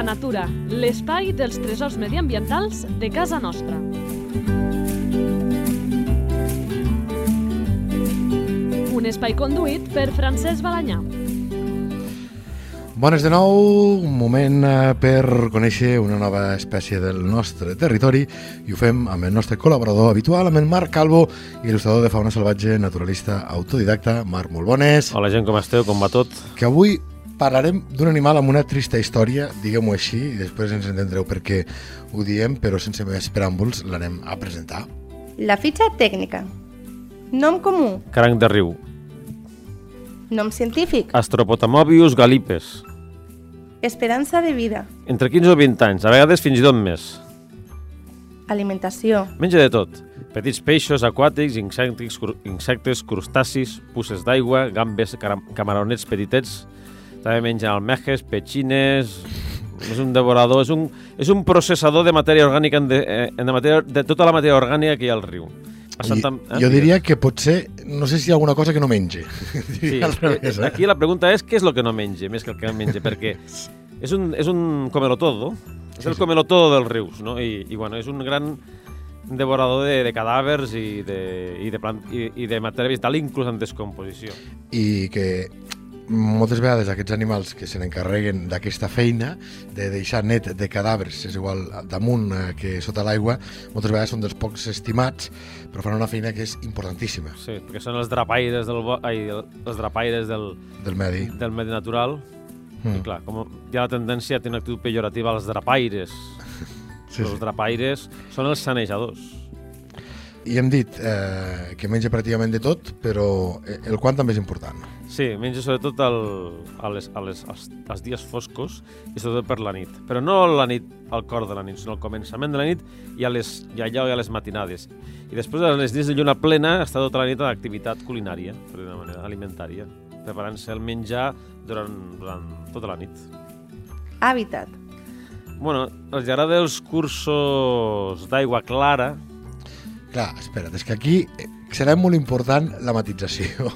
la natura, l'espai dels tresors mediambientals de casa nostra. Un espai conduït per Francesc Balanyà. Bones de nou, un moment eh, per conèixer una nova espècie del nostre territori i ho fem amb el nostre col·laborador habitual, amb el Marc Calvo, il·lustrador de fauna salvatge, naturalista autodidacta. Marc, molt bones. Hola gent, com esteu? Com va tot? Que avui parlarem d'un animal amb una trista història, diguem-ho així, i després ens entendreu per què ho diem, però sense més preàmbuls l'anem a presentar. La fitxa tècnica. Nom comú. Cranc de riu. Nom científic. Astropotamobius galipes. Esperança de vida. Entre 15 o 20 anys, a vegades fins i tot més. Alimentació. Menja de tot. Petits peixos aquàtics, insectes, cru- insectes crustacis, puces d'aigua, gambes, camaronets petitets. També menja almejes, petxines... És un devorador, és un, és un processador de matèria orgànica, en de, eh, en de, matèria, de tota la matèria orgànica que hi ha al riu. I, Santa- eh, jo diria que potser, no sé si hi ha alguna cosa que no menge. Sí, revés, eh? aquí la pregunta és què és el que no menja, més que el que no menja, perquè és un, és un comelotodo, és el comelotodo dels rius, no? I, i bueno, és un gran devorador de, de cadàvers i de, i de, plant, i, i de matèria vegetal, inclús en descomposició. i que moltes vegades aquests animals que se n'encarreguen d'aquesta feina de deixar net de cadàvers, és igual damunt eh, que sota l'aigua, moltes vegades són dels pocs estimats, però fan una feina que és importantíssima Sí, perquè són els drapaires del, ai, els drapaires del, del medi. del medi natural. Mm. I clar, com hi ha la tendència a tenir una actitud pejorativa als drapaires. Sí, Els sí. drapaires són els sanejadors. I hem dit eh, que menja pràcticament de tot, però el quant també és important. Sí, menja sobretot el, a les, a les, als, als dies foscos i sobretot per la nit. Però no la nit, al cor de la nit, sinó al començament de la nit i, a les, i allò i a les matinades. I després, a les nits de lluna plena, està tota la nit en activitat culinària, per dir una manera, alimentària, preparant-se el menjar durant, durant tota la nit. Hàbitat. Bueno, els agrada els cursos d'aigua clara, Clar, espera't, és que aquí eh, serà molt important la matització.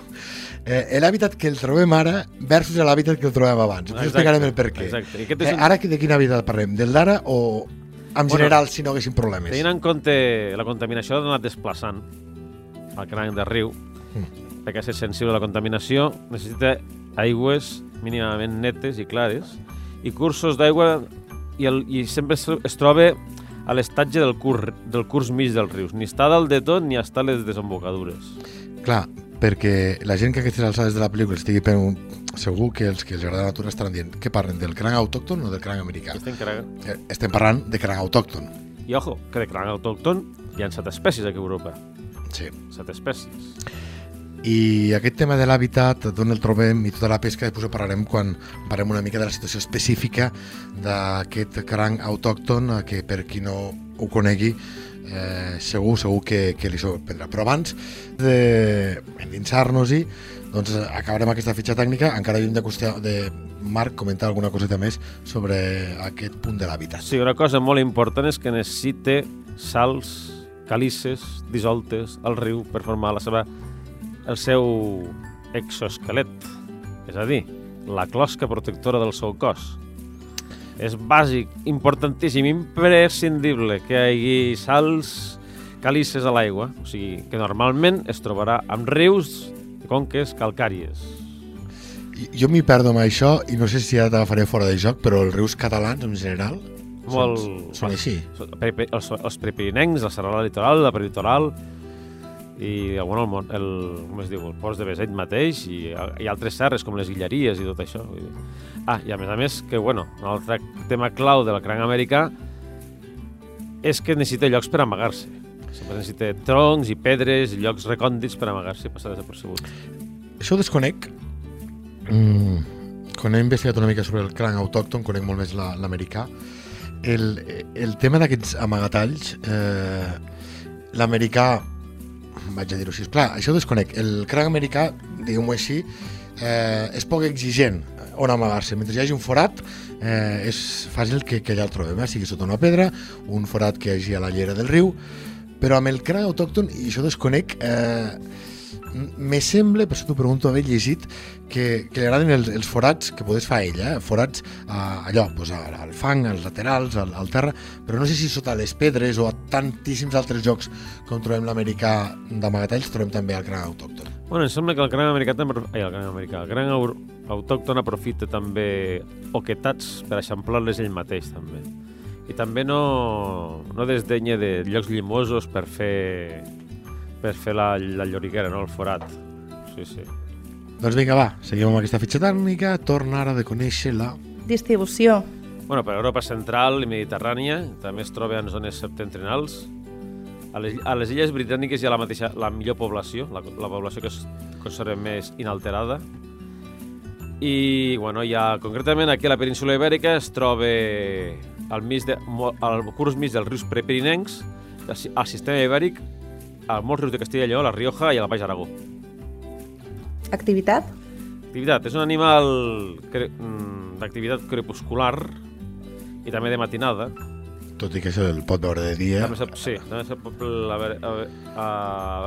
Eh, L'hàbitat que el trobem ara versus l'hàbitat que el trobem abans. Exacte, explicarem el per què. exacte. És Eh, un- ara que- de quin hàbitat parlem? Del d'ara o en Bueno, general si no haguessin problemes? Tenint en compte la contaminació ha anat desplaçant al cranc de riu, Mm. perquè és sensible a la contaminació, necessita aigües mínimament netes i clares, i cursos d'aigua i, el, i sempre es troba a l'estatge del, cur, del curs mig dels rius. Ni està dalt de tot ni està a les desembocadures. Clar, perquè la gent que a aquestes alçades de la pel·lícula estigui per un... segur que els que els agrada la natura estaran dient que parlen del cranc autòcton o del cranc americà. Estem carregant. Eh, Estem parlant de cranc autòcton. I ojo, que de cranc autòcton hi ha set espècies aquí a Europa. Sí. Set espècies. I aquest tema de l'hàbitat, d'on el trobem i tota la pesca, després ho parlarem quan parlem una mica de la situació específica d'aquest cranc autòcton, eh, que per qui no ho conegui, eh, segur, segur que, que li sorprendrà. Però abans d'endinsar-nos-hi, doncs acabarem aquesta fitxa tècnica, encara lluny de, qüestió, de Marc comentar alguna coseta més sobre aquest punt de l'hàbitat. Sí, una cosa molt important és que necessita sals, calices, dissoltes al riu per formar la seva, el seu exoesquelet, és a dir, la closca protectora del seu cos. És bàsic, importantíssim, imprescindible que hi hagi sals, calices a l'aigua, o sigui, que normalment es trobarà amb rius i conques calcàries. Jo m'hi perdo amb això i no sé si ara t'agafaré fora de joc, però els rius catalans en general Molt... són, són així. Els, els prepirinencs, la serralada litoral, la prelitoral i bueno, el, el, com es diu, el Port de Beseit mateix i, i altres serres com les Guilleries i tot això. Ah, i a més a més que, bueno, un altre tema clau del cranc americà és que necessita llocs per amagar-se. Sempre necessita troncs i pedres i llocs recòndits per amagar-se i passar desapercebut. Això ho desconec. Mm, quan he investigat una mica sobre el cranc autòcton, conec molt més la- l'americà. El, el tema d'aquests amagatalls, eh, l'americà, vaig a dir-ho així, clar, això ho desconec. El cranc americà, diguem-ho així, eh, és poc exigent on amagar-se. Mentre hi hagi un forat, eh, és fàcil que, que allà el trobem, eh? sigui sota una pedra, un forat que hi hagi a la llera del riu, però amb el cranc autòcton, i això desconec, eh, me sembla, per això t'ho pregunto, haver llegit que, que li agraden els, els forats que podés fa ell, eh? forats a, allò, pues, al, al fang, als laterals, al, al terra, però no sé si sota les pedres o a tantíssims altres jocs com trobem l'americà d'amagatalls, trobem també el gran autòcton. Bueno, em sembla que el gran americà també... Ai, el gran americà. El gran autòcton aprofita també oquetats per eixamplar-les ell mateix, també. I també no, no desdenya de llocs llimosos per fer per fer la, la lloriguera, no? el forat. Sí, sí. Doncs vinga, va, seguim amb aquesta fitxa tècnica, torna ara de conèixer la... Distribució. Bueno, per Europa central i mediterrània, també es troba en zones septentrionals. A les, a les illes britàniques hi ha la, mateixa, la millor població, la, la població que es conserva més inalterada. I, bueno, hi ha, concretament aquí a la península Ibèrica es troba al, mig de, al curs mig dels rius prepirinencs, al sistema ibèric, a molts rius de Castella i Lleó, a la Rioja i al Baix Aragó. Activitat. Activitat. És un animal cre- mm, d'activitat crepuscular i també de matinada. Tot i que se'l pot veure de dia. També se, sí, també se pot a veure, a, veure- a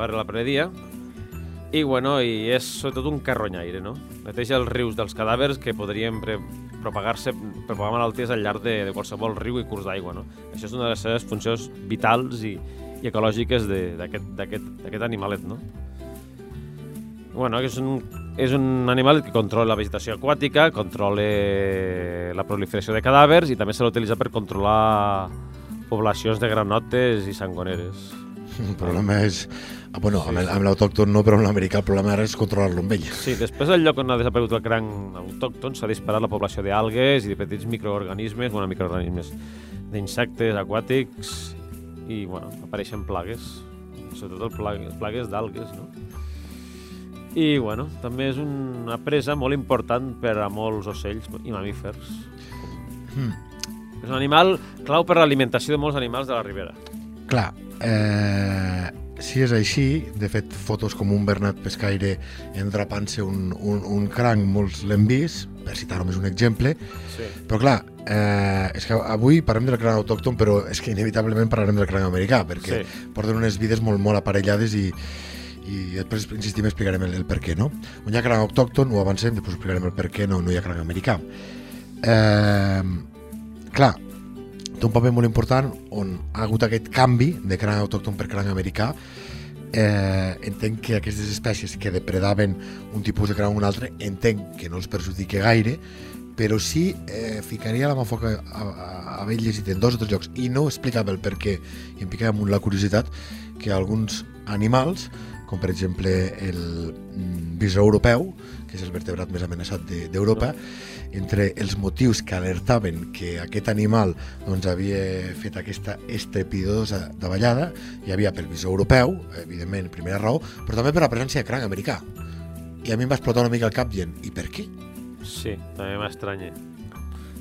veure la predia. I, bueno, i és sobretot un carronyaire, no? Neteja els rius dels cadàvers que podrien propagar-se, propagar malalties al llarg de, de qualsevol riu i curs d'aigua, no? Això és una de les seves funcions vitals i, i ecològiques de- d'aquest animalet, no? Bueno, és un, és un animal que controla la vegetació aquàtica, controla la proliferació de cadàvers i també se l'utilitza per controlar poblacions de granotes i sangoneres. El problema és... ah, Bueno, Sí, amb l'autòcton no, però amb l'americà el problema ara és controlar-lo amb ell. Sí, després del lloc on ha desaparegut el cranc autòcton s'ha disparat la població d'algues i de petits microorganismes, bueno, microorganismes d'insectes aquàtics i, bueno, apareixen plagues, sobretot el plagues, plagues d'algues, no? I, bueno, també és una presa molt important per a molts ocells i mamífers. Hmm. És un animal clau per a l'alimentació de molts animals de la ribera. Clar, eh, si és així, de fet, fotos com un Bernat Pescaire endrapant-se un, un, un cranc, molts l'hem vist, per citar només un exemple, Sí. però clar, eh, és que avui parlem del cranc autòcton, però és que inevitablement parlarem del cranc americà, perquè Sí. porten unes vides molt, molt aparellades i, i després insistim i explicarem el, el per què, no? On hi ha cranc autòcton, ho avancem, després explicarem el per què no, no hi ha cranc americà. Eh, clar, té un paper molt important on ha hagut aquest canvi de cranc autòcton per cranc americà eh, entenc que aquestes espècies que depredaven un tipus de cranc o un altre entenc que no els perjudica gaire però sí eh, ficaria la mà a foc a, a, a haver llegit en dos o tres llocs i no explicava el per què i em picava amunt la curiositat que alguns animals com per exemple el mm, bisó europeu que és el vertebrat més amenaçat de- d'Europa entre els motius que alertaven que aquest animal doncs, havia fet aquesta estrepitosa davallada hi havia pel bisó europeu, evidentment, primera raó, però també per la presència de cranc americà. I a mi em va explotar una mica el cap dient, i per què? Sí, també m'estranya.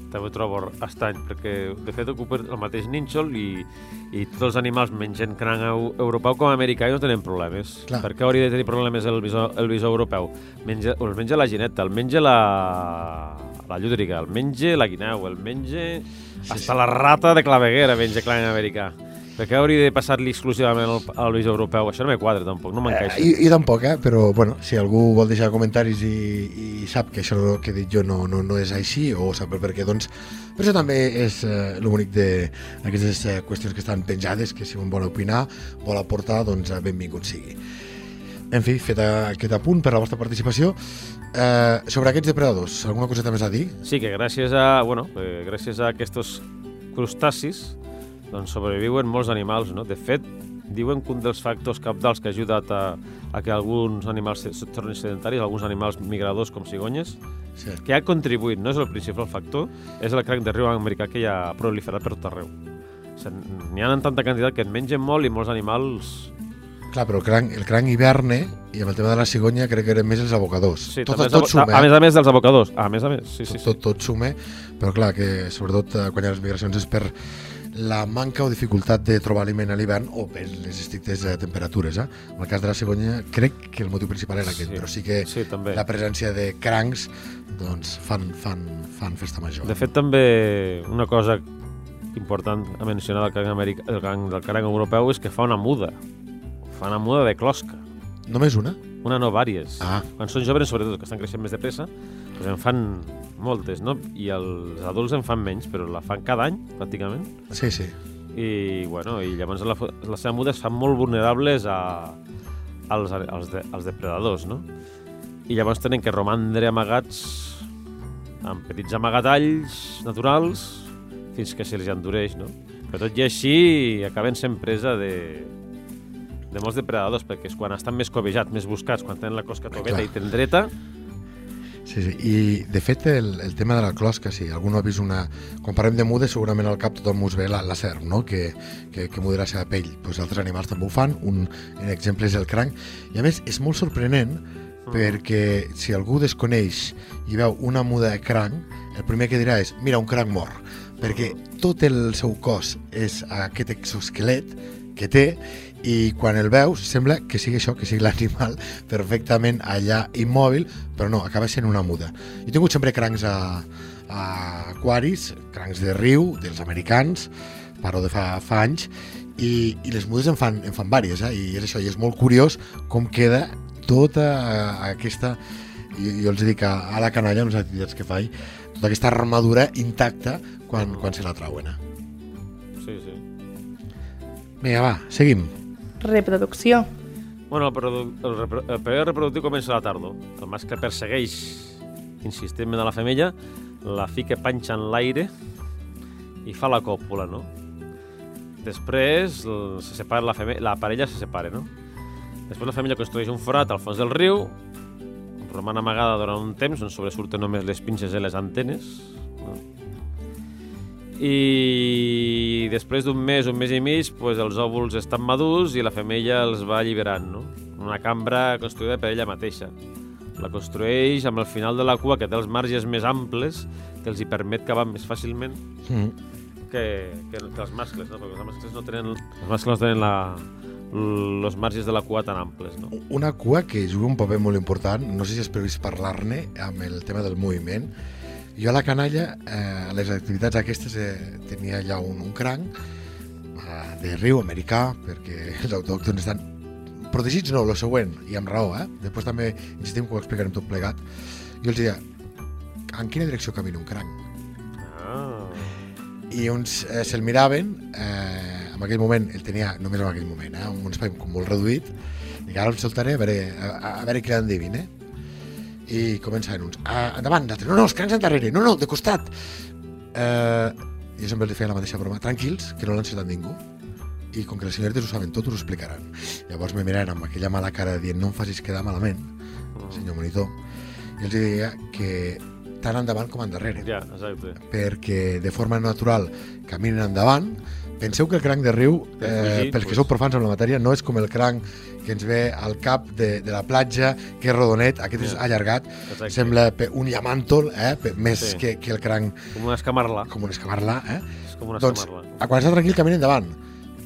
També ho trobo estrany, perquè de fet ocupa el mateix nínxol i, i tots els animals mengen cranc eu- europeu com americà i no tenen problemes. Clar. Per què hauria de tenir problemes el bisó, el bisó europeu? Menja, el menja la gineta, el menja la, la llúdriga, el menja la guineu, el menja... Sí, hasta sí. la rata de claveguera menja cranc americà. Per què hauria de passar-li exclusivament al, al bisó europeu? Això no me quadra tampoc, no m'encaixa. Eh, i, I tampoc, eh? però bueno, si algú vol deixar comentaris i, i sap que això que he dit jo no, no, no és així o sap el per què, doncs per això també és eh, l'únic d'aquestes eh, qüestions que estan penjades, que si un vol opinar, vol aportar, doncs eh, benvingut sigui. En fi, fet aquest apunt per la vostra participació, eh, sobre aquests depredadors, alguna coseta més a dir? Sí, que gràcies a, bueno, eh, gràcies a aquests crustacis doncs sobreviuen molts animals, no? De fet, diuen que un dels factors capdals que ha ajudat a, a que alguns animals se, tornin sedentaris, alguns animals migradors com cigonyes, Sí. que ha contribuït, no és el principal factor, és el cranc de riu americà que ja ha proliferat per tot arreu. O sigui, N'hi ha en tanta quantitat que en mengen molt i molts animals... Clar, però el cranc, el cranc hiverne i amb el tema de la cigonya crec que eren més els abocadors. Sí, tot, tot suma, a, a eh? més a més dels abocadors. A més a més, sí, sí, sí. tot, tot suma, però clar, que sobretot eh, quan hi ha les migracions és per la manca o dificultat de trobar aliment a l'hivern o per les estrictes eh, temperatures. Eh? En el cas de la cigonya crec que el motiu principal era aquest, Sí. però sí que Sí, també. la presència de crancs doncs, fan, fan, fan festa major. De fet, també una cosa important a mencionar del cranc, americà, del cranc, del cranc europeu és que fa una muda. Fa una muda de closca. Només una? Una no, vàries. Ah. Quan són joves, sobretot, que estan creixent més de pressa, doncs en fan moltes, no? I els adults en fan menys, però la fan cada any, pràcticament. Sí, sí. I, bueno, i llavors la, la seva muda es fan molt vulnerables a, als, als, de, als depredadors, no? I llavors tenen que romandre amagats amb petits amagatalls naturals fins que se'ls endureix, no? Però tot i així acaben sent presa de, de molts depredadors, perquè és quan estan més cobejats, més buscats, quan tenen la closca togueta Clar. i tendreta, Sí, sí. I, de fet, el, el tema de la closca, si algú no ha vist una... Quan parlem de mudes, segurament al cap tothom us ve la, la serp, no? que, que, que muda la seva pell. Pues altres animals també ho fan, un, un exemple és el cranc. I a més, és molt sorprenent perquè si algú desconeix i veu una muda de cranc, el primer que dirà és, mira, un cranc mort, perquè tot el seu cos és aquest exoesquelet que té i quan el veus sembla que sigui això, que sigui l'animal perfectament allà immòbil, però no, acaba sent una muda. Jo he tingut sempre crancs a, a aquaris, crancs de riu, dels americans, parlo de fa, fa anys, i, i les mudes en fan, en fan vàries, eh? i és això, i és molt curiós com queda tota aquesta, jo, jo els dic a, a la canalla, en les activitats que faig, tota aquesta armadura intacta quan, quan se la trauen. Eh? sí, sí. Vinga, va, seguim. Reproducció. Bueno, el, produ- el, repro- el període reproductiu comença a la tardor. El mascle persegueix insistentment a la femella, la fica panxa en l'aire i fa la còpula, no? Després se separa la, feme- la parella se separa, no? Després la família construeix un forat al fons del riu, roman amagada durant un temps on sobresurten només les pinces i les antenes, no? I després d'un mes, un mes i mig, pues, els òvuls estan madurs i la femella els va alliberant, no? Una cambra construïda per ella mateixa. La construeix amb el final de la cua, que té els marges més amples, que els hi permet cavar més fàcilment Mm. que, que, que els mascles, no? Perquè els mascles no tenen, els mascles no tenen la, els marges de la cua tan amples, no? Una cua que juga un paper molt important, no sé si és previst parlar-ne, amb el tema del moviment. Jo a la canalla, eh, a les activitats aquestes, eh, tenia ja un, un cranc eh, de riu americà, perquè els autòctons estan protegits, no, el següent, i amb raó, eh? Després també insistim que ho explicarem tot plegat. Jo els deia, en quina direcció camina un cranc? Ah, i uns eh, se'l miraven, eh, en aquell moment, el tenia només en aquell moment, eh, un espai molt reduït, i ara el soltaré a veure, a, a veure què l'endevin, eh? I començaven uns, ah, endavant, l'altre, no, no, els crancs endarrere, no, no, de costat. Eh, jo sempre els feia la mateixa broma, tranquils, que no l'han encertat ningú. I com que les senyortes ho saben tot, us ho explicaran. Llavors me miraven amb aquella mala cara dient, no em facis quedar malament, senyor monitor, i els deia que tant endavant com endarrere ja, exacte. perquè de forma natural caminen endavant. Penseu que el cranc de riu, eh, pels que sou profans amb la matèria, no és com el cranc que ens ve al cap de, de la platja, que és rodonet, aquest és Ja. allargat, Exacte. sembla un llamàntol, eh, més Sí. que, que el cranc Com una escamarla. com un escamarlà. Eh? És com una Doncs, escamarla. a quan està tranquil camina endavant,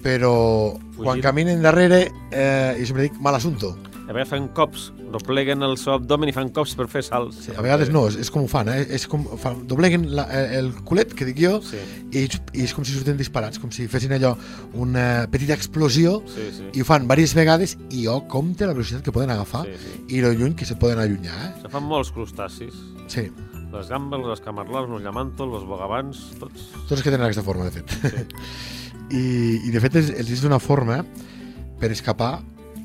però quan Fugint. caminen darrere, eh, jo sempre dic mal assunto. A vegades fan cops, dobleguen el seu abdomen i fan cops per fer salts. Sí, a vegades no, és, és com ho fan, eh? és com, fan, dobleguen la, eh, el culet, que dic jo, Sí, i, i és com si surten disparats, com si fessin allò una petita explosió sí, sí. i ho fan diverses vegades i jo compte la velocitat que poden agafar Sí, sí. i lo lluny que se poden allunyar. Se fan molts crustacis. Eh? Sí, Les gambes, les camarlars, els llamàntols, els bogavants, tots. tots els que tenen aquesta forma, de fet. I, I de fet els, els és d'una forma per escapar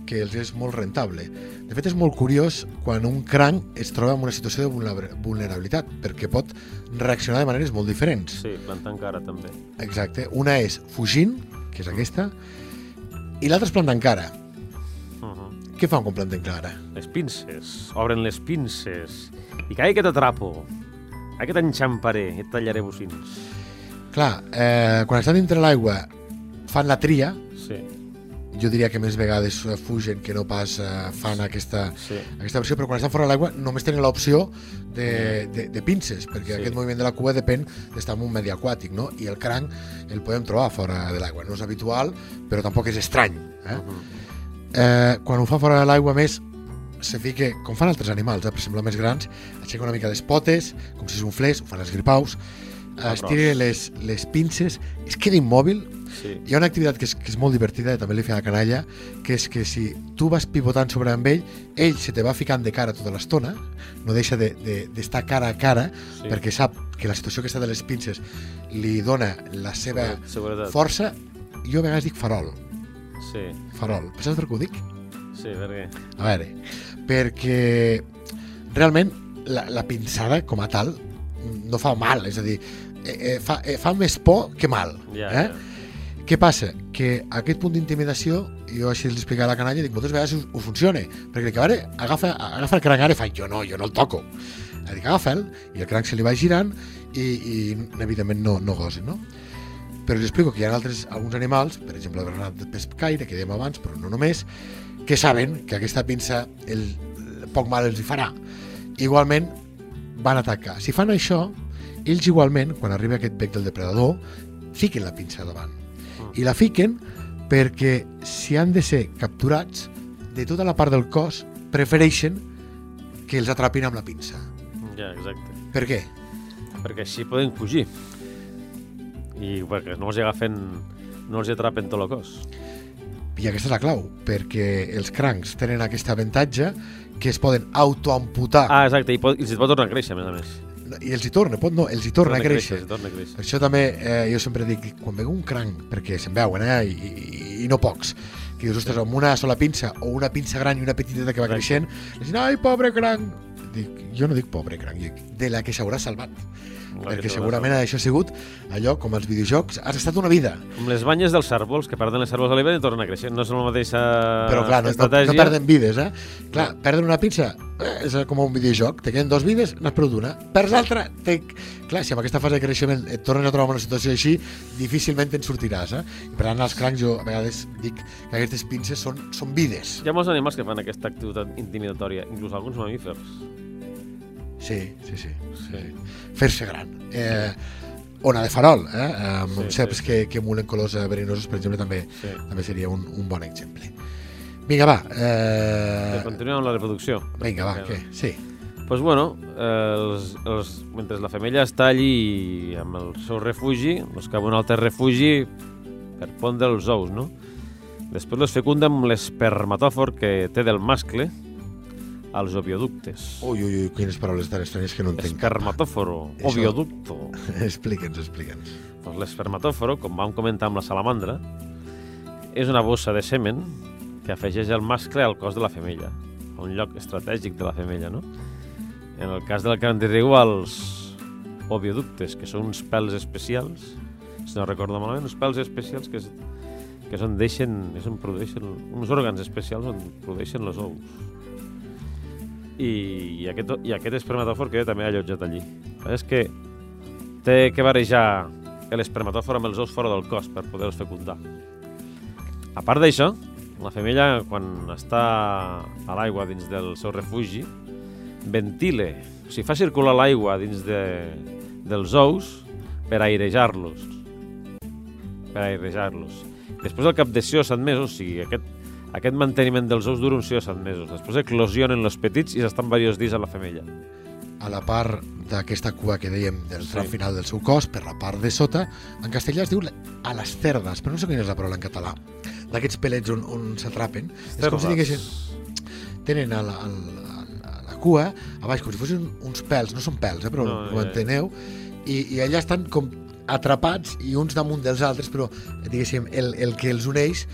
que els és molt rentable. De fet, és molt curiós quan un cranc es troba en una situació de vulnera- vulnerabilitat, perquè pot reaccionar de maneres molt diferents. Sí, plantant cara també. Exacte. Una és fugint, que és aquesta, i l'altra és plantant cara. Uh -huh. Què fan quan planten cara? Les pinces, obren les pinces. I cae que t'atrapo. Ai que t'enxamparé i et tallaré bocins. Clar, eh, quan estan dintre l'aigua fan la tria, Sí, jo diria que més vegades eh, fugen que no pas eh, fan aquesta, sí. aquesta versió, però quan estan fora de l'aigua només tenen l'opció de, de, de pinces, perquè Sí. aquest moviment de la cua depèn d'estar en un medi aquàtic, no? I el cranc el podem trobar fora de l'aigua. No és habitual, però tampoc és estrany. Eh? Uh -huh. Eh, quan ho fa fora de l'aigua més se fica, com fan altres animals, eh, per exemple més grans, aixeca una mica les potes, com si s'unflés, ho fan els gripaus, estira les, les pinces, es queda immòbil, Sí. Hi ha una activitat que és, que és molt divertida, i també li feia a canalla, que és que si tu vas pivotant sobre amb ell, ell se te va ficant de cara tota l'estona, no deixa d'estar de, de, d'estar cara a cara, Sí. perquè sap que la situació aquesta de les pinces li dona la seva Seguretat. força. Jo a vegades dic farol, Sí, farol. Saps per què ho dic? sí, perquè... A veure, perquè realment la, la pinçada com a tal no fa mal, és a dir, eh, eh, fa, eh, fa més por que mal. Ja, eh? ja. Què passa? Que aquest punt d'intimidació, jo així li explicaré a la canalla, dic, moltes vegades us, us funciona, perquè a veure, agafa, agafa el cranc ara i fa, jo no, jo no el toco. Dic, agafa'l, i el cranc se li va girant i, i evidentment no, no gosen, no? Però li explico que hi ha altres, alguns animals, per exemple el bernat de pescaire, que dèiem abans, però no només, que saben que aquesta pinça el, el poc mal els hi farà. Igualment van atacar. Si fan això, ells igualment, quan arriba aquest bec del depredador, fiquen la pinça davant. I la fiquen perquè si han de ser capturats, de tota la part del cos, prefereixen que els atrapin amb la pinça. Ja, exacte. Per què? Perquè així poden fugir. I perquè no els agafen, no els atrapen tot el cos. I aquesta és la clau, perquè els crancs tenen aquest avantatge que es poden autoamputar Ah, exacte, i, pot, i se't pot tornar a créixer, a més a més. I els hi torna, pot no, els hi torna a créixer. Hi torna a créixer. Per això també eh, jo sempre dic, quan veu un cranc, perquè se'n veuen, eh, i, i, i no pocs, que dius, ostres, amb una sola pinça, o una pinça gran i una petiteta que va Exacte. creixent, i diuen, ai, pobre cranc! Dic, jo no dic pobre cranc, dic, de la que s'haurà salvat. Perquè segurament això ha sigut allò, com els videojocs, has estat una vida. Com les banyes dels cèrvols, que perden les cèrvols a l'hivern i tornen a créixer. No és la mateixa Però clar, no, no, estratègia. no perden vides, eh? Clar, perdre una pinça eh, és com un videojoc, te queden dos vides, n'has perdut una, perds l'altra, te... clar, si amb aquesta fase de creixement et tornes a trobar en una situació així, difícilment te'n sortiràs, eh? I per tant, als crancs jo a vegades dic que aquestes pinces són, són vides. Hi ha molts animals que fan aquesta activitat intimidatòria, inclús alguns mamífers. Sí, sí, sí. sí. Sí. Fer-se gran. Eh, ona de farol, eh? Amb Sí, sí, ceps sí. que, que emulen colors eh, verinosos, per exemple, també, Sí. també seria un, un bon exemple. Vinga, va. Eh... Eh, Continuem amb la reproducció. vinga, va, què? Sí. pues bueno, els, els, mentre la femella està allí amb el seu refugi, doncs cap a un altre refugi per pondre els ous, no? Després los fecunda amb l'espermatòfor que té del mascle als ovioductes. Ui, ui, ui, quines paraules tan estranyes que no entenc. Espermatòforo, Això- ovioducto. Explica'ns, explica'ns. Doncs l'espermatòforo, com vam comentar amb la salamandra, és una bossa de semen que afegeix el mascle al cos de la femella, a un lloc estratègic de la femella, no? En el cas del cran de riu, els ovioductes, que són uns pèls especials, si no recordo malament, uns pèls especials que, es, que són deixen, és on produeixen, uns òrgans especials on produeixen els ous. I, i, aquest, i aquest espermatòfor queda també allotjat allí. És que té que barejar l'espermatòfor amb els ous fora del cos per poder-los fecundar. A part d'això, la femella, quan està a l'aigua dins del seu refugi, ventile, o sigui, fa circular l'aigua dins de, dels ous per airejar-los. Per airejar-los. Després, al cap de 6 o 7 mesos, o sigui, aquest, aquest manteniment dels ous dura uns 6 o 7 mesos. Després eclosionen els petits i s'estan diversos dies a la femella. A la part d'aquesta cua que dèiem del tram Sí. final del seu cos, per la part de sota, en castellà es diu a les cerdes, però no sé quina és la paraula en català. D'aquests pelets on, on s'atrapen. És com si diguessin, tenen a la, a, la, cua, a baix, com si fossin uns pèls, no són pèls, eh, però No, ho enteneu, i, i allà estan com atrapats i uns damunt dels altres, però diguéssim, el, el que els uneix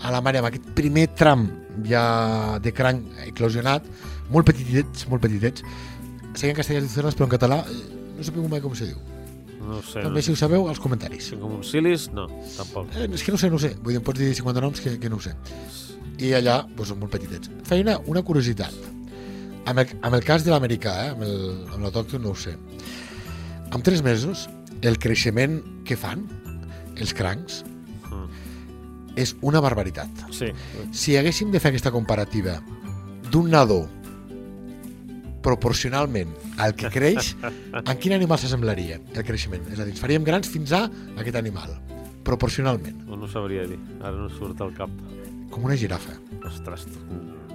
a, la mare amb aquest primer tram ja de cranc eclosionat, molt petitets, molt petitets, sé que en castellà es diu cerdes, però en català eh, no sabeu mai com se diu. No sé. També, si ho sabeu, als comentaris. Com un silis? No, tampoc. Eh, és que no sé, no sé. Vull dir, em pots dir 50 noms que, que no ho sé. I allà doncs, són molt petitets. Feina, una curiositat. Amb el, amb el cas de l'americà, eh, amb el- amb l'autòcton no ho sé. En tres mesos, el creixement que fan, els crancs. És una barbaritat. Sí. Si haguéssim de fer aquesta comparativa d'un nadó proporcionalment al que creix, en quin animal s'assemblaria el creixement? És a dir, ens faríem grans fins a aquest animal, proporcionalment, No, no sabria dir. Ara no surt al cap. com una girafa. Ostres. tu.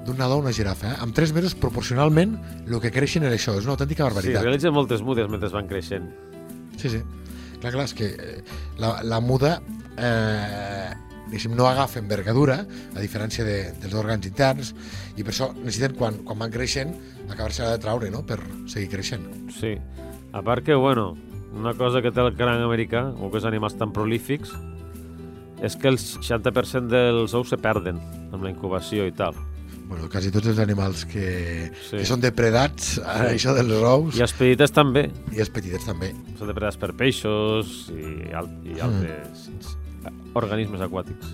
D'un nadó a una girafa. Eh? Amb tres mesos, proporcionalment, el que creixen era això, és una autèntica Sí, barbaritat. realitzen moltes mudes mentre van creixent. Sí, sí. Clar, clar, és que eh, la, la muda eh, diguéssim, no agafa envergadura, a diferència de, dels òrgans interns, i per això necessiten, quan, quan van creixent, acabar-se de traure, no?, per seguir creixent. Sí. A part que, bueno, una cosa que té el cranc americà, o que és animals tan prolífics, és que el 60% dels ous se perden amb la incubació i tal. Bueno, quasi tots els animals que, Sí. que són depredats, ara, això dels ous, I els petites també. i els petitets també. Són depredats per peixos i, al i altres organismes aquàtics.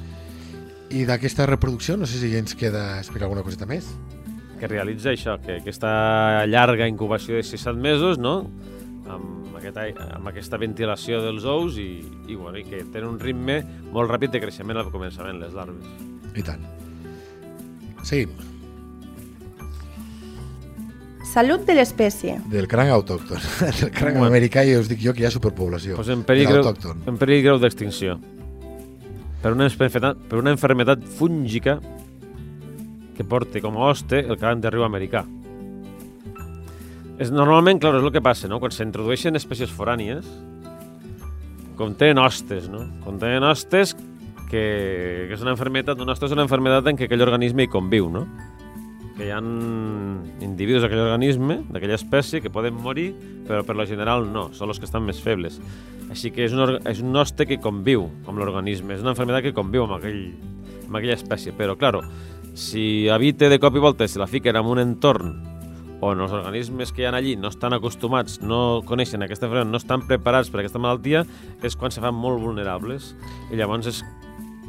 I d'aquesta reproducció, no sé si ens queda explicar alguna coseta més. Que realitza això, que aquesta llarga incubació de 6-7 mesos, no?, amb, aquest, amb aquesta ventilació dels ous i, i, bueno, i que tenen un ritme molt ràpid de creixement al començament, les larves. I tant. Seguim. Salut de l'espècie. Del cranc autòcton. Del cranc Bueno. americà i us dic jo que hi ha superpoblació. Pues en perill, de greu, l'autòcton. en perill greu d'extinció. Per una per una enfermedad fúngica que porta com a hoste el cranc de riu americà. És, normalment, clar, és el que passa, no? Quan s'introdueixen espècies forànies, com tenen hostes, no? Com tenen hostes que, que és una enfermedad, un hoste és una enfermedad en què aquell organisme hi conviu, no? Que hi ha individus d'aquell organisme, d'aquella espècie, que poden morir, però per lo general no, són els que estan més febles. Així que és un, és un hoste que conviu amb l'organisme, és una enfermedad que conviu amb, aquell, amb aquella espècie. Però, claro, si habita de cop i volta, si la fiquen en un entorn on els organismes que hi ha allí no estan acostumats, no coneixen aquesta enfermedad, no estan preparats per aquesta malaltia, és quan se fan molt vulnerables. I llavors es,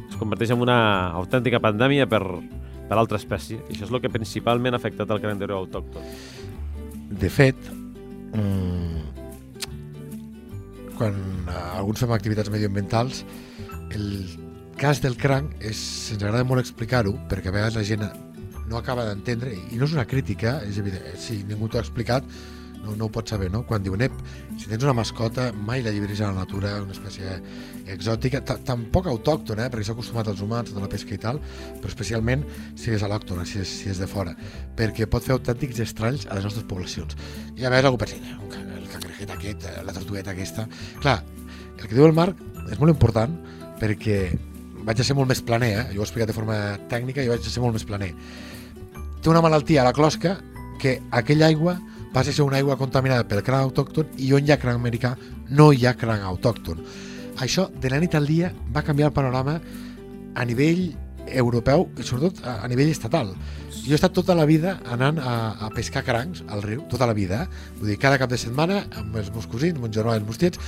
es converteix en una autèntica pandèmia per, per altra espècie. I això és el que principalment ha afectat el de riu autòcton. De fet, mm, quan eh, alguns fem activitats medioambientals, el cas del cranc és, ens agrada molt explicar-ho, perquè a vegades la gent no acaba d'entendre, i no és una crítica, és evident, si ningú t'ho ha explicat, no, no ho pots saber, no? Quan diuen, ep, si tens una mascota, mai la llibris a la natura, una espècie exòtica, ta- tampoc autòctona, eh? perquè s'ha acostumat als humans, a la pesca i tal, però especialment si és alòctona, si és, si és de fora, perquè pot fer autèntics estralls a les nostres poblacions. I a vegades algú pensa, "Eh, un ca- el cangrejet aquest, eh, la tortugueta aquesta... Clar, el que diu el Marc és molt important perquè vaig a ser molt més planer, eh? jo ho he explicat de forma tècnica i vaig a ser molt més planer. Té una malaltia a la closca que aquella aigua passa a ser una aigua contaminada pel cranc autòcton i on hi ha cranc americà no hi ha cranc autòcton. Això, de la nit al dia, va canviar el panorama a nivell europeu i sobretot a, nivell estatal. Jo he estat tota la vida anant a, a pescar crancs al riu, tota la vida. Vull dir, cada cap de setmana, amb els meus cosins, mon germà i els meus tiets,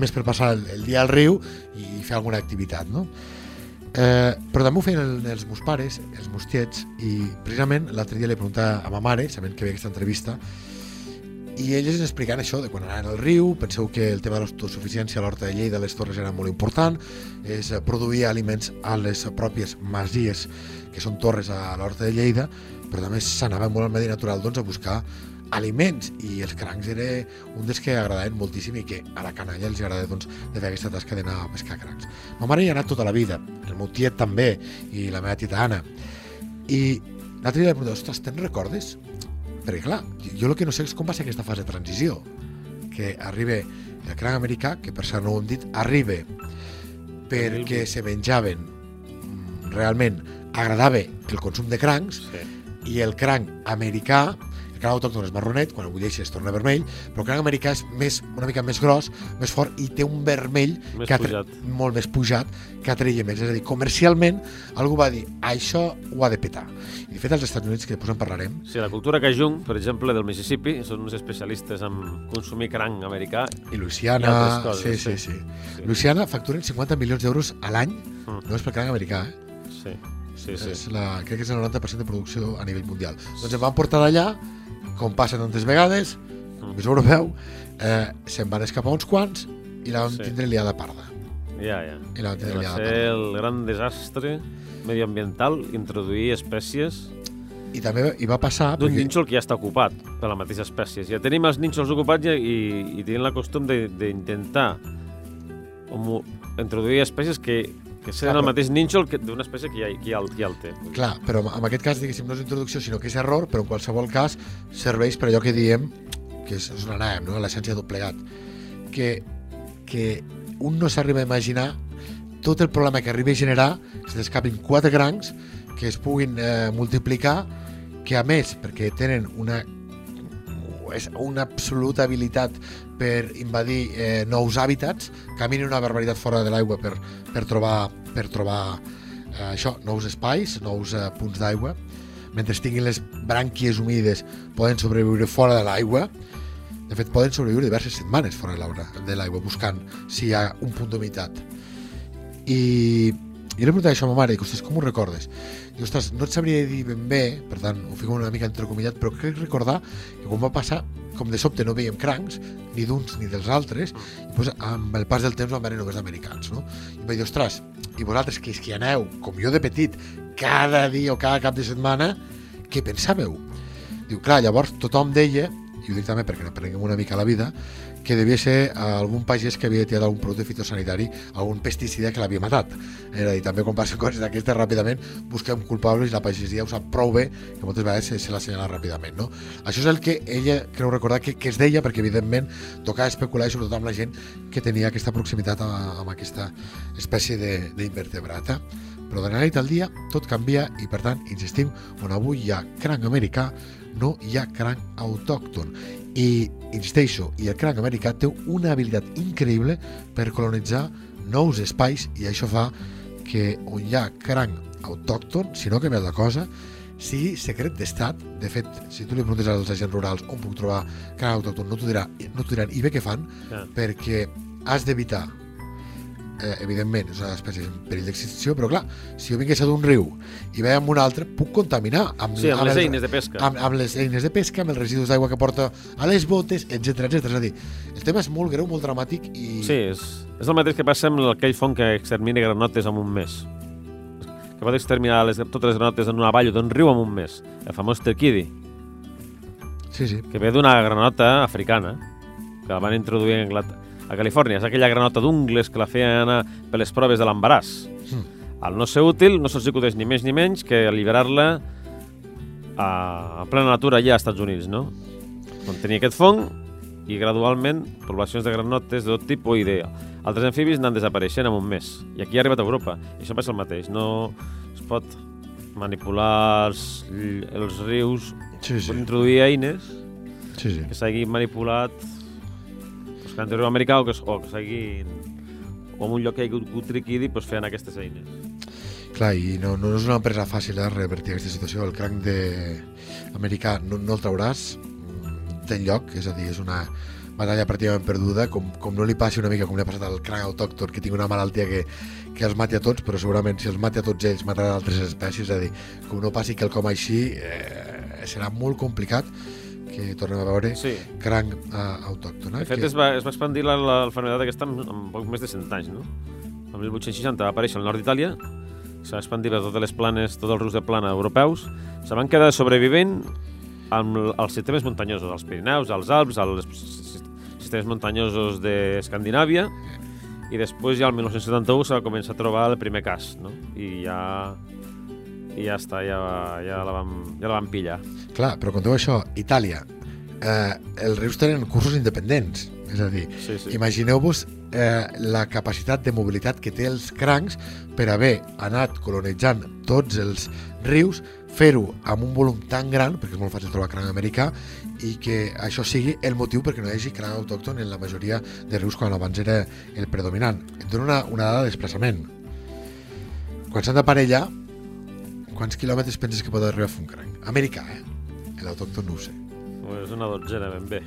més per passar el, el dia al riu i fer alguna activitat, no? Eh, però també ho feien el, els meus pares, els meus tiets, i precisament l'altre dia li preguntava a ma mare, sabent que veia aquesta entrevista, i elles ens explicaven això de quan anaven al riu, penseu que el tema de l'autosuficiència a l'Horta de Lleida, les Torres, era molt important, és eh, produir aliments a les pròpies masies, que són torres a l'Horta de Lleida, però també s'anava molt al medi natural doncs, a buscar aliments i els crancs era un dels que agradaven moltíssim i que a la canalla els agrada doncs, de fer aquesta tasca d'anar a pescar crancs. Ma mare hi ha anat tota la vida, el meu tiet també i la meva tita Anna. I l'altre dia li pregunto, ostres, te'n recordes? Perquè clar, jo el que no sé és com va ser aquesta fase de transició, que arriba el cranc americà, que per cert no ho hem dit, arriba perquè se menjaven mm, realment agradava el consum de crancs Sí. i el cranc americà el cranc autòcton és marronet, quan el bulleixes es torna vermell, però el cranc americà és més, una mica més gros, més fort i té un vermell Més que atre- molt més pujat que atreia més. És a dir, comercialment algú va dir això ho ha de petar. I de fet als Estats Units, que després en parlarem, Sí, la cultura Cajun, per exemple, del Mississippi, són uns especialistes en consumir cranc americà. i I Louisiana... altres coses, sí, sí, sí. sí. Sí. Louisiana facturen 50 milions d'euros a l'any, Mm. només pel cranc americà, eh? Sí, sí, Sí. És la, crec que és el 90% de producció a nivell mundial. Doncs em van portar d'allà, com passa tantes vegades, Mm. més europeu, eh, se'n van escapar uns quants i la vam Sí. tindre liada parda. Ja, ja. I la vam tindre Va liada ser parda. el gran desastre medioambiental introduir espècies I també hi va passar... d'un perquè- nínxol que ja està ocupat per la mateixa espècie. Ja tenim els nínxols ocupats i, i, i tenim la costum de- d'intentar introduir espècies que, que Clar, el mateix nínxol d'una espècie que ja, que ja, el, que ja el té. Clar, però en aquest cas, diguéssim, no és introducció, sinó que és error, però en qualsevol cas serveix per allò que diem, que és, és on anàvem, no? l'essència tot plegat, que, que un no s'arriba a imaginar tot el problema que arriba a generar se t'escapin quatre crancs que es puguin eh, multiplicar que a més, perquè tenen una és una absoluta habilitat per invadir eh, nous hàbitats, caminen una barbaritat fora de l'aigua per, per trobar, per trobar eh, això, nous espais, nous eh, punts d'aigua. Mentre tinguin les brànquies humides poden sobreviure fora de l'aigua. De fet, poden sobreviure diverses setmanes fora de l'aigua, buscant si hi ha un punt d'humitat. I, i li preguntat això a ma mare, dic, ostres, com ho recordes? Dic, ostres, no et sabria dir ben bé, per tant, ho fico una mica entrecomillat, però crec recordar que quan va passar, com de sobte no veiem crancs, ni d'uns ni dels altres, i doncs, amb el pas del temps van venir només americans, no? I vaig dir, ostres, i vosaltres que és que aneu, com jo de petit, cada dia o cada cap de setmana, què pensàveu? Diu, clar, llavors tothom deia, i ho dic també perquè n'aprenguem una mica la vida, que devia ser algun pagès que havia tirat algun producte fitosanitari, algun pesticida que l'havia matat. És a dir, també quan passen coses d'aquestes ràpidament busquem culpables i la pagesia ho sap prou bé que moltes vegades se, se l'assenyala ràpidament. No? Això és el que ella creu recordar que, que es deia perquè evidentment tocava especular i sobretot amb la gent que tenia aquesta proximitat amb, amb aquesta espècie d'invertebrat. Però de la nit al dia tot canvia i per tant, insistim, on avui hi ha cranc americà no hi ha cranc autòcton i insisteixo, i el cranc americà té una habilitat increïble per colonitzar nous espais i això fa que on hi ha cranc autòcton, si no ha canviat la cosa, sigui secret d'estat. De fet, si tu li preguntes als agents rurals on puc trobar cranc autòcton, no t'ho dirà, no diran i bé què fan, Ja. perquè has d'evitar eh, evidentment, és una espècie en perill d'extinció, però clar, si jo vingués a d'un riu i veia amb un altre, puc contaminar amb, Sí, amb les el- eines de pesca. amb, amb les eines de pesca, amb els residus d'aigua que porta a les botes, etc etc. És a dir, el tema és molt greu, molt dramàtic i... Sí, és, és el mateix que passa amb aquell fong que extermina granotes en un mes. Que pot exterminar les, totes les granotes en una vall o d'un riu en un mes. El famós Terquidi, sí, sí. que ve d'una granota africana, que la van introduir a, Anglat a Califòrnia. És aquella granota d'ungles que la feien anar per les proves de l'embaràs. Mm. Al no ser útil, no se'ls acudeix ni més ni menys que alliberar-la a, a plena natura allà als Estats Units, no? On tenia aquest fong i gradualment poblacions de granotes de tot tipus i d'altres amfibis anant desapareixent en un mes. I aquí ha arribat a Europa. I això passa el mateix. No es pot manipular els, els rius, Sí, sí. introduir eines sí, sí. que s'hagin manipulat riu americà o que, o que s'hagin o en un lloc que hi ha hagut triquidi pues, feien aquestes eines. Clar, i no, no és una empresa fàcil de revertir aquesta situació. El cranc de... americà no, no el trauràs mm, del lloc, és a dir, és una batalla pràcticament perduda, com, com no li passi una mica com li ha passat al cranc autòcton, que tingui una malaltia que, que els mati a tots, però segurament si els mati a tots ells matarà altres espècies, és a dir, com no passi quelcom així, eh, serà molt complicat que tornem a veure Sí. cranc eh, autòcton. Eh? De fet, que... es va, es va expandir la, la enfermedad aquesta en, en poc més de 100 anys, no? En 1860 va aparèixer al nord d'Itàlia, se va expandir per totes les planes, tots els rius de plana europeus, se van quedar sobrevivent amb els sistemes muntanyosos, als Pirineus, als Alps, sis- sistemes muntanyosos d'Escandinàvia, i després ja el 1971 se va començar a trobar el primer cas, no? I ja, i ja està, ja, ja, la vam, ja la vam pillar. Clar, però conteu això, Itàlia, eh, els rius tenen cursos independents, és a dir, Sí, sí. imagineu-vos eh, la capacitat de mobilitat que té els crancs per haver anat colonitzant tots els rius, fer-ho amb un volum tan gran, perquè és molt fàcil trobar cranc americà, i que això sigui el motiu perquè no hi hagi cranc autòcton en la majoria de rius quan abans era el predominant. Et dono una, una dada de desplaçament. Quan s'han d'aparellar, quants quilòmetres penses que pot arribar a fer un cranc? Americà, eh? L'autòcton no ho sé. Pues una dotzena ben bé.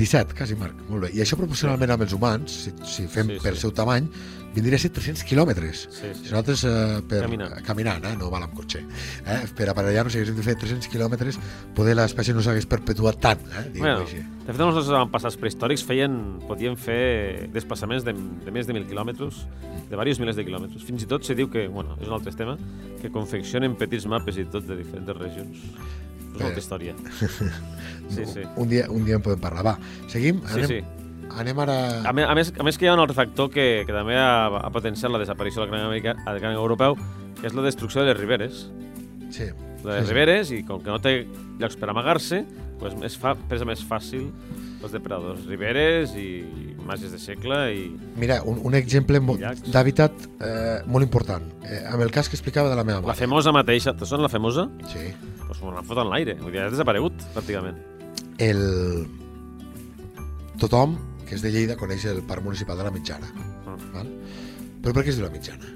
17, quasi, Marc. Molt bé. I això proporcionalment amb els humans, si, si fem Sí, sí, per sí. seu tamany, vindria a ser 300 quilòmetres. Sí, Si sí. nosaltres eh, per, Caminant. caminant eh, no val amb cotxe, eh, per aparellar-nos si haguéssim de fer 300 quilòmetres, poder l'espècie no s'hagués perpetuat tant, eh, Bueno, així. de fet, els nostres avantpassats prehistòrics feien, podien fer desplaçaments de, de més de 1.000 quilòmetres, de diversos milers de quilòmetres. Fins i tot se diu que, bueno, és un altre tema, que confeccionen petits mapes i tot de diferents regions. És molta història. Sí, sí. Un, dia, un dia en podem parlar. Va, seguim? Sí, Anem, sí. anem ara... A més, a més, a més que hi ha un altre factor que, que també ha, ha potenciat la desaparició del gran, Amèrica, del gran europeu, que és la destrucció de les riberes. Sí. De les Sí, sí. riberes, i com que no té llocs per amagar-se, pues, es fa presa més fàcil els depredadors. Riberes i marges de segle i... Mira, un, un exemple d'hàbitat eh, molt important. Eh, amb el cas que explicava de la meva La mare. femosa mateixa, te sona la femosa? Sí. Pues me l'han fot en l'aire, vull dir, ha desaparegut, pràcticament. El... Tothom que és de Lleida coneix el Parc Municipal de la Mitjana. Mm. Val? Però per què és de la Mitjana?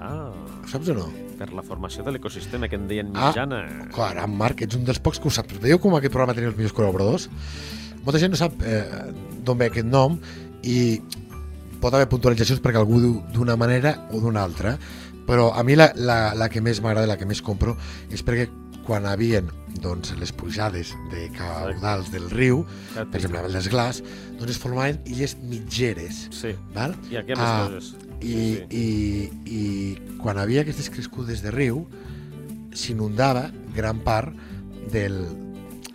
Ah, saps o no? per la formació de l'ecosistema que en deien Ah. mitjana. Clar, Marc, ets un dels pocs que ho saps. Veieu com aquest programa tenia els millors col·laboradors? Molta gent no sap eh, d'on ve aquest nom i pot haver puntualitzacions perquè algú diu d'una manera o d'una altra, però a mi la, la, la que més m'agrada, la que més compro, és perquè quan havien doncs, les pujades de caudals del riu, per exemple, el desglàs, doncs es formaven illes mitgeres, Sí, val? i hi ha més Ah, coses. I, Sí. i, i quan havia aquestes crescudes de riu s'inundava gran part del,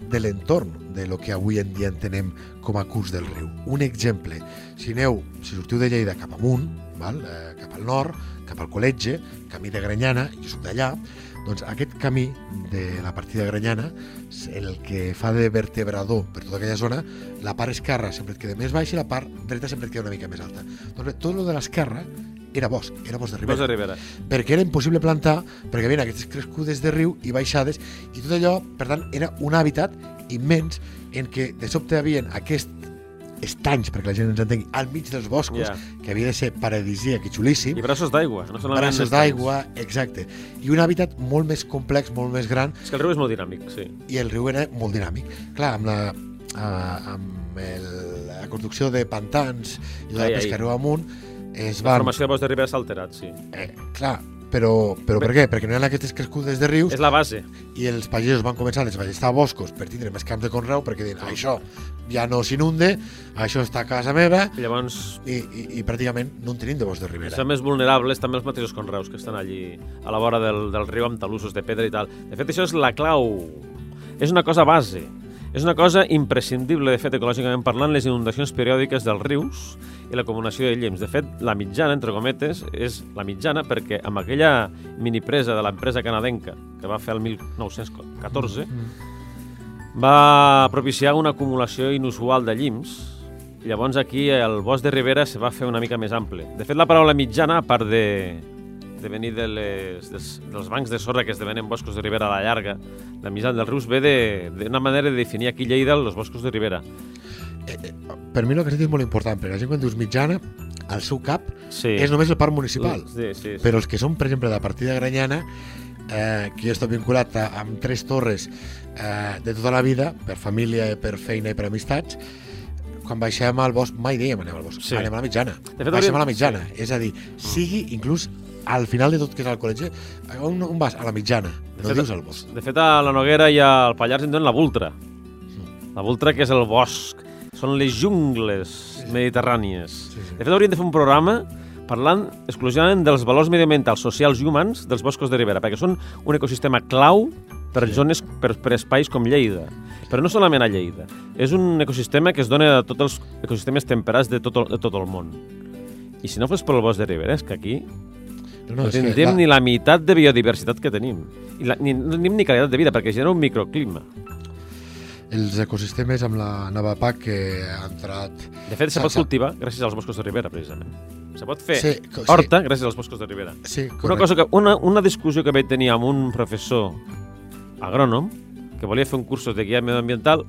de l'entorn de lo que avui en dia entenem com a curs del riu. Un exemple, si aneu, si sortiu de Lleida cap amunt, val? Eh, cap al nord, cap al col·legi, camí de Granyana, jo soc d'allà, doncs aquest camí de la partida de Granyana, el que fa de vertebrador per tota aquella zona, la part esquerra sempre et queda més baixa i la part dreta sempre et queda una mica més alta. Doncs bé, tot el de l'esquerra era bosc, era bosc de Ribes de ribera, Ribera. perquè era impossible plantar, perquè havien aquestes crescudes de riu i baixades, i tot allò, per tant, era un hàbitat immens en què de sobte havien aquest estanys, perquè la gent ens entengui, al mig dels boscos, Ja. que havia de ser paradisíac i xulíssim, I braços d'aigua, no braços d'aigua, exacte, i un hàbitat molt més complex, molt més gran, És que el riu és molt dinàmic, sí. i el riu era molt dinàmic. Clar, amb la, uh, amb el, la construcció de pantans i la Ai, de ai. pescareu amunt, es La van... formació de bosc de Ribera s'ha alterat, sí. Eh, clar, però, però per què? Perquè no hi ha aquestes crescudes de rius És la base. i els pagesos van començar a desballestar boscos per tindre més camps de conreu perquè diuen, això ja no s'inunde, això està a casa meva I llavors i, i, i pràcticament no en tenim de bosc de ribera. són més vulnerables també els mateixos conreus que estan allí a la vora del, del riu amb talussos de pedra i tal. De fet, això és la clau. És una cosa base. És una cosa imprescindible, de fet, ecològicament parlant, les inundacions periòdiques dels rius i l'acumulació de llims. De fet, la mitjana, entre cometes, és la mitjana perquè amb aquella minipresa de l'empresa canadenca que va fer el 1914 va propiciar una acumulació inusual de llims llavors aquí el bosc de Ribera se va fer una mica més ample. De fet, la paraula mitjana, a part de, de venir de les, dels, dels bancs de sorra que esdevenen boscos de Ribera a la llarga, la mitjana dels rius ve de- d'una manera de definir aquí Lleida els boscos de Ribera. Eh, eh, per mi el que has dit és molt important, perquè la gent quan dius mitjana, al seu cap Sí. és només el parc municipal. Sí, sí, sí. Però els que són, per exemple, de la partida de Granyana, eh, que jo estat vinculat a, amb tres torres eh, de tota la vida, per família, per feina i per amistats, quan baixem al bosc, mai dèiem anem al bosc, Sí. anem a la mitjana. De fet, baixem a la mitjana. És a dir, sigui inclús al final de tot que és al col·legi, on, on vas? A la mitjana, no fet, dius al bosc. De fet, a la Noguera i al Pallars en diuen la Vultra. La Vultra, que és el bosc. Són les jungles mediterrànies. Sí, sí. De fet, hauríem de fer un programa parlant exclusivament dels valors mediambientals, socials i humans dels boscos de Ribera, perquè són un ecosistema clau per zones, per, per espais com Lleida. Però no solament a Lleida. És un ecosistema que es dona a tots els ecosistemes temperats de tot, el- de tot el món. I si no fos per el bosc de Ribera, és que aquí No, no, tindríem la- ni la meitat de biodiversitat que tenim. I la, ni, no tenim ni qualitat de vida, perquè genera un microclima. els ecosistemes amb la nova PAC que ha entrat... De fet, se pot cultivar gràcies als boscos de Ribera, precisament. Se pot fer Sí, co- sí. horta gràcies als boscos de Ribera. Sí, Una, cosa que, una, una discussió que vaig tenir amb un professor agrònom que volia fer un cursos de guia medioambiental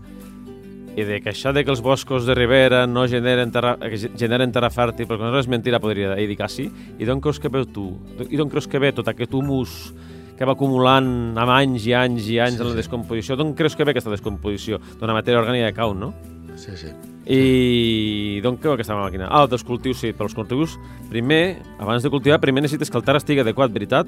i de que això de que els boscos de Ribera no generen terra, ge- generen terra fèrtil, perquè no és mentira, podria dir que sí. I d'on creus que ve tu? I d'on creus que ve tot aquest humus que va acumulant amb anys i anys i anys Sí, en la sí. descomposició? D'on creus que ve aquesta descomposició? D'una matèria orgànica que cau, no? Sí, sí. I d'on creu aquesta màquina? Ah, dels cultius, sí, però els cultius, primer, abans de cultivar, primer necessites que el terra estigui adequat, veritat?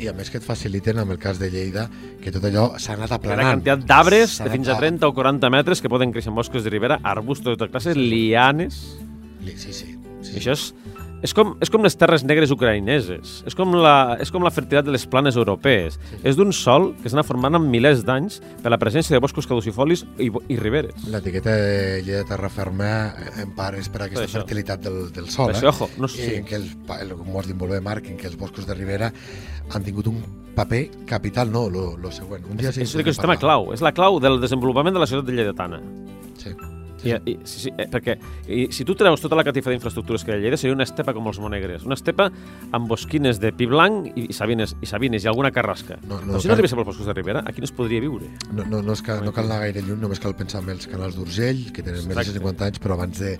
I a més que et faciliten, en el cas de Lleida, que tot allò s'ha anat aplanant. una quantitat d'arbres de fins a anat 30 o 40 metres que poden créixer en boscos de ribera, arbustos de tota classe, lianes... Li- Sí, sí. sí. I això és és com, és com les terres negres ucraïneses, és com la, és com la fertilitat de les planes europees. És d'un sol que s'ha anat formant en milers d'anys per la presència de boscos caducifolis i, i riberes. L'etiqueta de llei de terra ferma eh, en part és per aquesta Per això. fertilitat del, del sol. Per eh? això, ojo, no sé si- en què els, el, com ho has dit molt bé, Marc, en què els boscos de ribera han tingut un paper capital, no, lo, lo següent. Un dia sí, És l'ecosistema clau, és la clau del desenvolupament de la ciutat de Lleidatana. Sí. I, i, sí, sí, eh, perquè i, si tu treus tota la catifa d'infraestructures que hi ha a Lleida, seria una estepa com els monegres. Una estepa amb bosquines de pi blanc i, i, sabines, i sabines i alguna carrasca. No, no, Però si cal- no arribéssim als boscos de Ribera, aquí no es podria viure. No, no, no, és que, no cal anar gaire lluny, només cal pensar en els canals d'Urgell, que tenen més de Exacte. 50 anys, però abans de,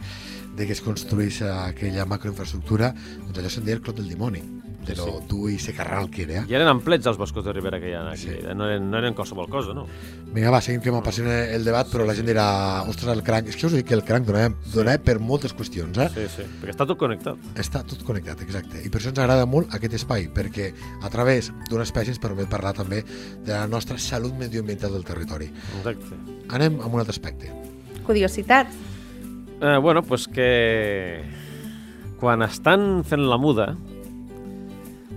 de que es construís aquella macroinfraestructura, doncs allò se'n deia el clot del dimoni, de lo sí. dur i secarrar el que era. I eren amplets els boscos de Ribera que hi ha aquí. Sí. Sí. No, eren, no eren qualsevol cosa, no? Vinga, va, seguim que m'apassiona el debat, però la gent dirà, ostres, el cranc... És que us dic que el cranc donava, donava per moltes qüestions, eh? Sí, sí. Perquè està tot connectat. Està tot connectat, exacte. I per això ens agrada molt aquest espai, perquè a través d'una espècie ens permet parlar també de la nostra salut medioambiental del territori. Exacte. Anem amb un altre aspecte. Curiositats. Eh, bueno, pues que quan estan fent la muda,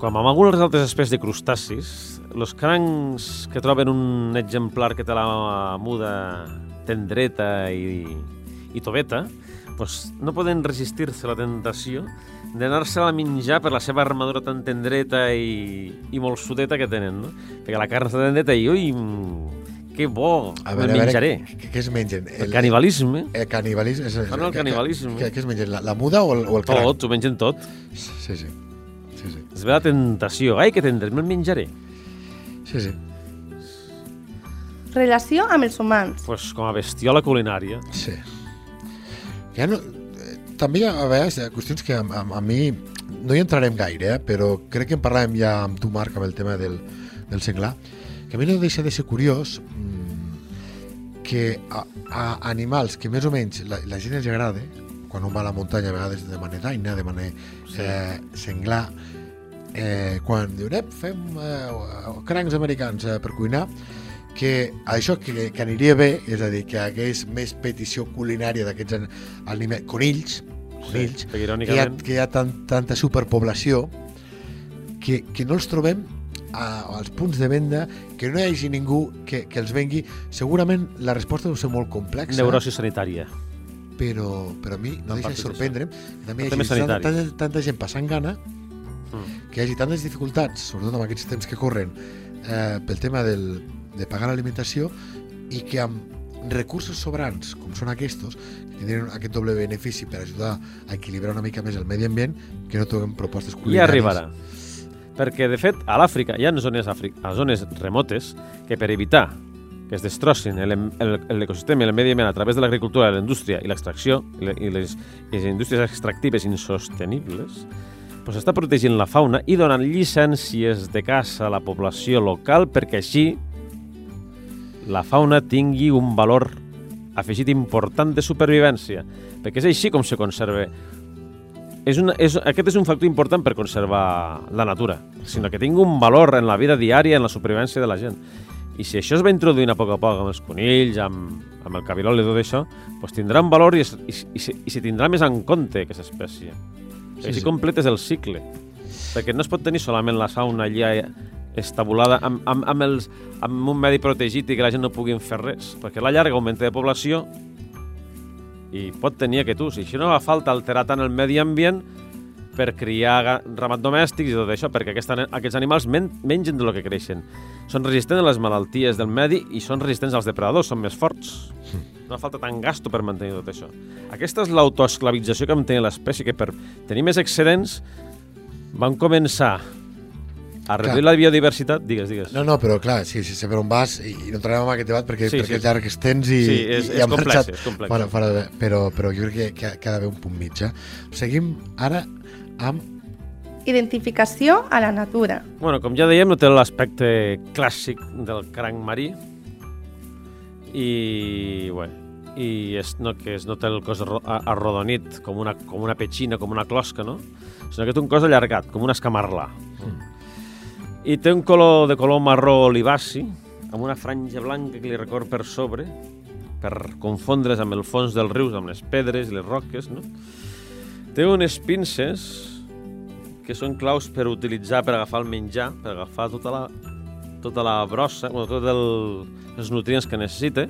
com amb algunes altres espècies de crustacis, els crancs que troben un exemplar que té la muda tendreta i, i toveta, pues no poden resistir-se a la tentació d'anar-se-la a menjar per la seva armadura tan tendreta i, i molt sudeta que tenen, no? Perquè la carn està tendreta i, ui, que bo, A veure, a menjaré. veure, què, es mengen? El canibalisme, El canibalisme. És, Fan el què- canibalisme. Què, què es mengen? La, la muda o el, o el cranc? tot, ho mengen tot. Sí, sí. Sí, sí. Es ve la tentació. Ai, que tendré, me'l menjaré. sí, sí. Relació amb els humans. pues com a bestiola culinària. sí. Ja no, eh, també hi ha a vegades eh, qüestions que a, a, a mi no hi entrarem gaire, eh, però crec que en parlàvem ja amb tu, Marc, amb el tema del, del senglar, que a mi no deixa de ser curiós mm, que a, a animals que més o menys la, la gent els agrada, quan un va a la muntanya a vegades de manera daina, de manera eh, senglar, eh, quan diuen, ep, fem eh, crancs americans eh, per cuinar, que això que, que aniria bé, és a dir, que hagués més petició culinària d'aquests an- aliments, conills, conills, perquè que hi ha, que hi ha tant, tanta superpoblació que, que no els trobem a, als punts de venda, que no hi hagi ningú que, que els vengui. Segurament la resposta deu ser molt complexa, Neurosi sanitària. però, però a mi no, No deixa sorprendre'm també hi hagi tanta, tanta, tanta gent passant gana Mm. Que hi hagi tantes dificultats, sobretot amb aquests temps que corren, eh, pel tema del, de pagar l'alimentació i que amb recursos sobrants, com són aquests, que tindrien aquest doble benefici per ajudar a equilibrar una mica més el medi ambient, que no trobem propostes I culinàries. arribarà. Perquè, de fet, a l'Àfrica hi ha zones, Àfrica, a zones remotes que per evitar que es destrossin l'ecosistema i el medi ambient a través de l'agricultura, la indústria i l'extracció i le- i les, i les indústries extractives insostenibles, doncs està protegint la fauna i donant llicències de caça a la població local perquè així la fauna tingui un valor afegit important de supervivència. Perquè és així com se conserva és una, és, aquest és un factor important per conservar la natura, sinó que tingui un valor en la vida diària, en la supervivència de la gent. I si això es va introduint a poc a poc amb els conills, amb, amb el cabirol i tot això, doncs tindrà un valor i, es, i, i, i se tindrà més en compte aquesta espècie. Sí, Així sí. completes el cicle. Perquè no es pot tenir solament la fauna allà estabulada amb, amb, amb, els, amb un medi protegit i que la gent no pugui fer res, perquè la llarga augmenta de població i pot tenir aquest ús. I això no fa falta alterar tant el medi ambient per criar ramat domèstics i tot això, perquè aquest, aquests animals men mengen del que creixen. Són resistents a les malalties del medi i són resistents als depredadors, són més forts. No fa falta tant gasto per mantenir tot això. Aquesta és l'autoesclavització que manté l'espècie, que per tenir més excedents van començar a reduir Clar. la biodiversitat. Digues, digues. No, no, però clar, sí, sí, sé per on vas i, no entrarem en aquest debat perquè, Sí, perquè sí. és llarg que tens i, Sí, és- i, és complex, marxat és complex. Fora, fora de, però, però jo crec que, que, que ha d'haver un punt mig. Eh? Seguim ara amb Identificació a la natura. Bueno, com ja dèiem, no té l'aspecte clàssic del cranc marí i, bé, i és, no, que és, no té el cos arrodonit com una, com una petxina, com una closca, no? sinó que té un cos allargat, com un escamarlà. I té un color de color marró olivaci, amb una franja blanca que li recorre per sobre, per confondre's amb el fons dels rius, amb les pedres i les roques, no? Té unes pinces que són claus per utilitzar, per agafar el menjar, per agafar tota la, tota la brossa, bueno, tots el, els nutrients que necessita,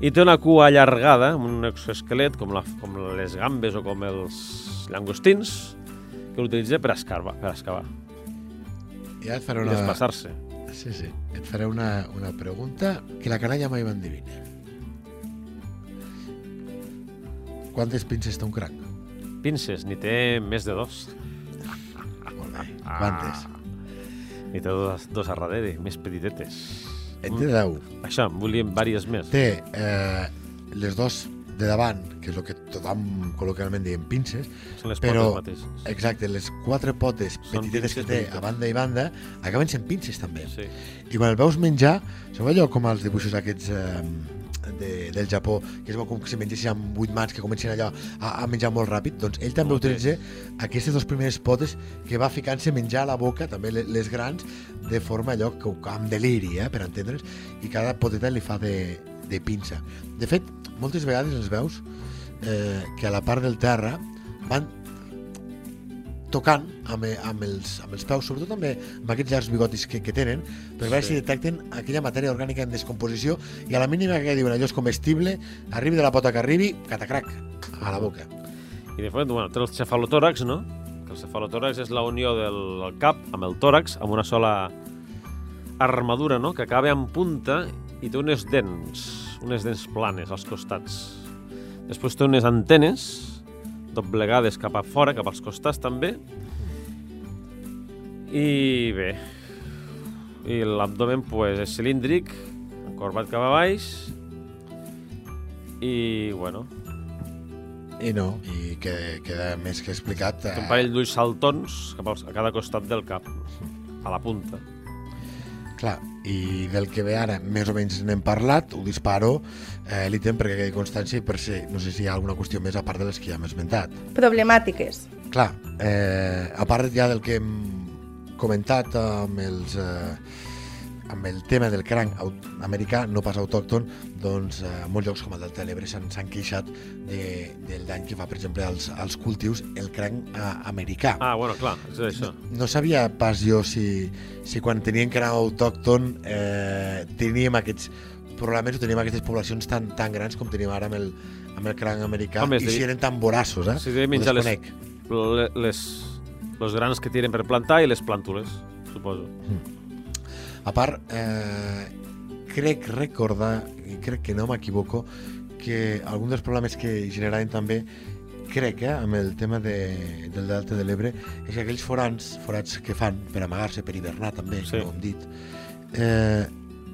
i té una cua allargada, amb un exoesquelet, com, la, com les gambes o com els llangostins, que l'utilitza per escarbar, per excavar Ja et faré i una... desplaçar-se. Sí, sí. Et faré una, una pregunta que la canalla mai va endevinar. Quantes pinces té un cranc? Pinces, ni té més de dos. Molt bé. Quantes? Ni té dos, dos a darrere, més petitetes. En té 10. Això, en volíem vàries més. Té eh, les dos de davant, que és el que tothom col·loquialment diem pinces, Són les però- potes mateixes. exacte, les quatre potes Són petitetes que té petites. a banda i banda, acaben sent pinces també. Sí. I quan el veus menjar, sabeu allò com els dibuixos aquests eh, de, del Japó, que es veu com si mengessin amb vuit mans, que comencen allò a, a menjar molt ràpid, doncs ell també Potes. utilitza aquestes dues primeres potes que va ficant-se menjar a la boca, també le- les grans, de forma allò que amb deliri, eh, per entendre's, i cada poteta li fa de, de pinça. De fet, moltes vegades els veus eh, que a la part del terra van tocant amb, eh, amb, els, amb els peus, sobretot també amb aquests llargs bigotis que, que tenen, per veure Sí. si detecten aquella matèria orgànica en descomposició i a la mínima que diuen allò és comestible, arribi de la pota que arribi, catacrac, a la boca. I de fet, bueno, té el cefalotòrax, no? Que el cefalotòrax és la unió del, del cap amb el tòrax, amb una sola armadura, no? Que acaba en punta i té unes dents, unes dents planes als costats. Després té unes antenes doblegades cap a fora, cap als costats també. I bé, i l'abdomen pues, és cilíndric, encorbat cap a baix, i bueno, I no, i que queda més que explicat. Té un Eh, parell d'ulls saltons cap a cada costat del cap, a la punta. Clar, i del que ve ara més o menys n'hem parlat, ho disparo, eh, l'item perquè quedi constància i per ser, no sé si hi ha alguna qüestió més a part de les que ja hem esmentat. Problemàtiques. Clar, eh, a part ja del que hem comentat amb els... Eh, amb el tema del cranc americà, no pas autòcton, doncs eh, molts llocs com el del Telebre s'han s'han queixat de, del dany que fa, per exemple, als, als cultius el cranc eh, americà. Ah, bueno, clar, és això. No sabia pas jo si, si quan tenien cranc autòcton eh, teníem aquests problemes o teníem aquestes poblacions tan, tan grans com tenim ara amb el, amb el cranc americà Home, i de- si eren tan voraços, eh? Si de menjar les, desconec. le- les, les grans que tiren per plantar i les plàntules, suposo. A part, eh, crec recordar, i crec que no m'equivoco, que algun dels problemes que generaven també, crec, eh, amb el tema de, del Delta de l'Ebre, és que aquells forans, forats que fan per amagar-se, per hivernar també, Sí. sí. com hem dit, eh,